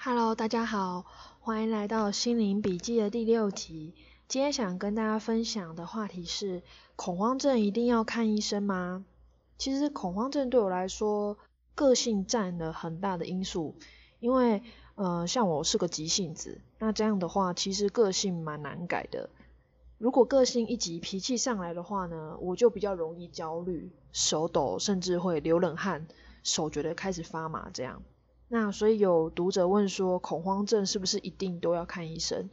Hello，大家好，欢迎来到心灵笔记的第六集。今天想跟大家分享的话题是：恐慌症一定要看医生吗？其实恐慌症对我来说，个性占了很大的因素。因为，呃，像我是个急性子，那这样的话，其实个性蛮难改的。如果个性一急，脾气上来的话呢，我就比较容易焦虑、手抖，甚至会流冷汗，手觉得开始发麻这样。那所以有读者问说，恐慌症是不是一定都要看医生？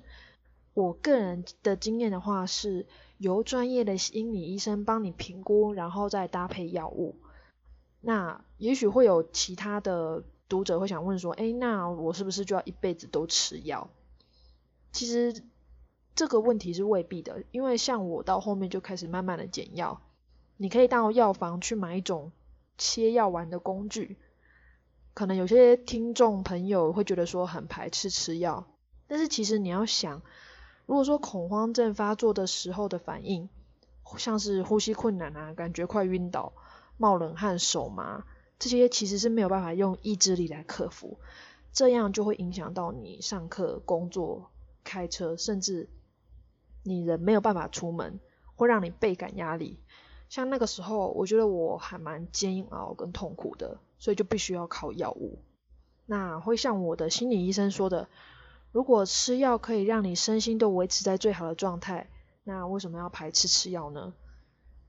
我个人的经验的话，是由专业的心理医生帮你评估，然后再搭配药物。那也许会有其他的读者会想问说，哎，那我是不是就要一辈子都吃药？其实这个问题是未必的，因为像我到后面就开始慢慢的减药，你可以到药房去买一种切药丸的工具。可能有些听众朋友会觉得说很排斥吃药，但是其实你要想，如果说恐慌症发作的时候的反应，像是呼吸困难啊，感觉快晕倒、冒冷汗、手麻，这些其实是没有办法用意志力来克服，这样就会影响到你上课、工作、开车，甚至你人没有办法出门，会让你倍感压力。像那个时候，我觉得我还蛮煎熬跟痛苦的。所以就必须要靠药物。那会像我的心理医生说的，如果吃药可以让你身心都维持在最好的状态，那为什么要排斥吃药呢？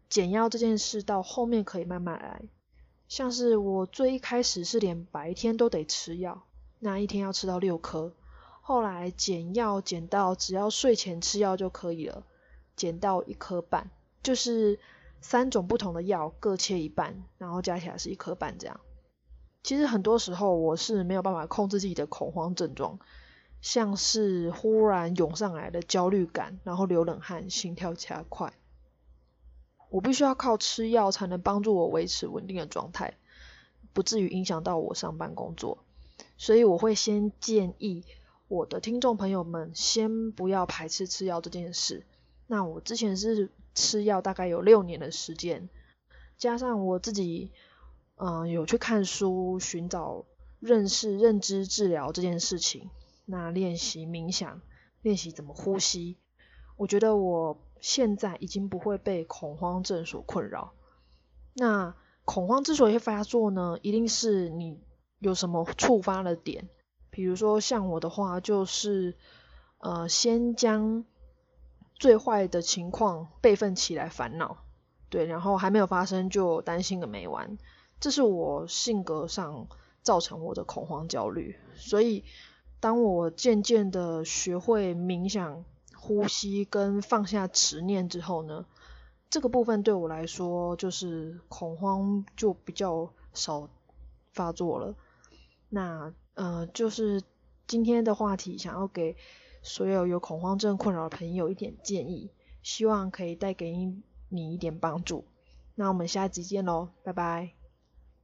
减药这件事到后面可以慢慢来。像是我最一开始是连白天都得吃药，那一天要吃到六颗。后来减药减到只要睡前吃药就可以了，减到一颗半，就是三种不同的药各切一半，然后加起来是一颗半这样。其实很多时候我是没有办法控制自己的恐慌症状，像是忽然涌上来的焦虑感，然后流冷汗、心跳加快，我必须要靠吃药才能帮助我维持稳定的状态，不至于影响到我上班工作。所以我会先建议我的听众朋友们先不要排斥吃药这件事。那我之前是吃药大概有六年的时间，加上我自己。嗯，有去看书，寻找认识认知治疗这件事情。那练习冥想，练习怎么呼吸。我觉得我现在已经不会被恐慌症所困扰。那恐慌之所以会发作呢，一定是你有什么触发的点。比如说像我的话，就是呃，先将最坏的情况备份起来烦恼，对，然后还没有发生就担心个没完。这是我性格上造成我的恐慌焦虑，所以当我渐渐的学会冥想、呼吸跟放下执念之后呢，这个部分对我来说就是恐慌就比较少发作了。那呃，就是今天的话题，想要给所有有恐慌症困扰的朋友一点建议，希望可以带给你一点帮助。那我们下集见喽，拜拜。